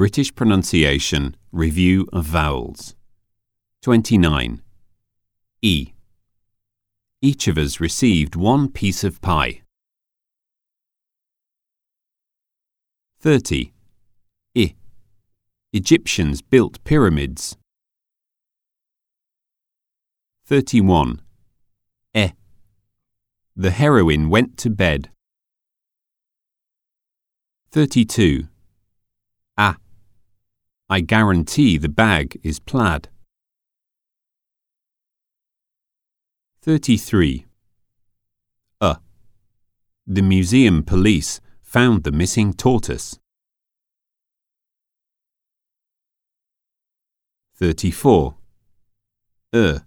British pronunciation, review of vowels. 29. E. Each of us received one piece of pie. 30. I. Egyptians built pyramids. 31. E. The heroine went to bed. 32. A. I guarantee the bag is plaid. 33. Uh. The museum police found the missing tortoise. 34. Er.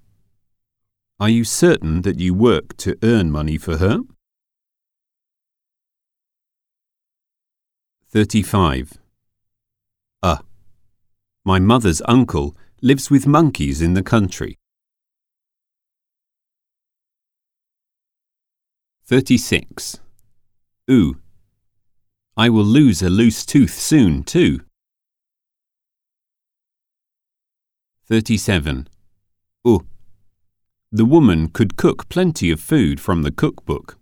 Are you certain that you work to earn money for her? 35. Uh. My mother's uncle lives with monkeys in the country. 36. Oo. I will lose a loose tooth soon, too. 37. Oo. The woman could cook plenty of food from the cookbook.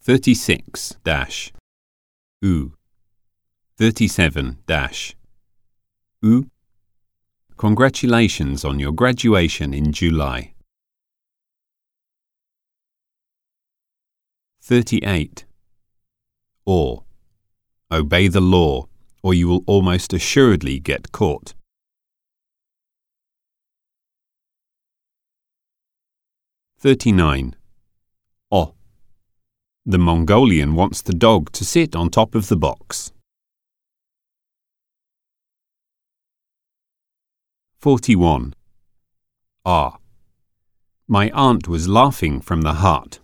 36 dash. Oo. 37 dash. Oo. Congratulations on your graduation in July. 38. Or. Obey the law, or you will almost assuredly get caught. 39. O. The Mongolian wants the dog to sit on top of the box. 41. R. My aunt was laughing from the heart.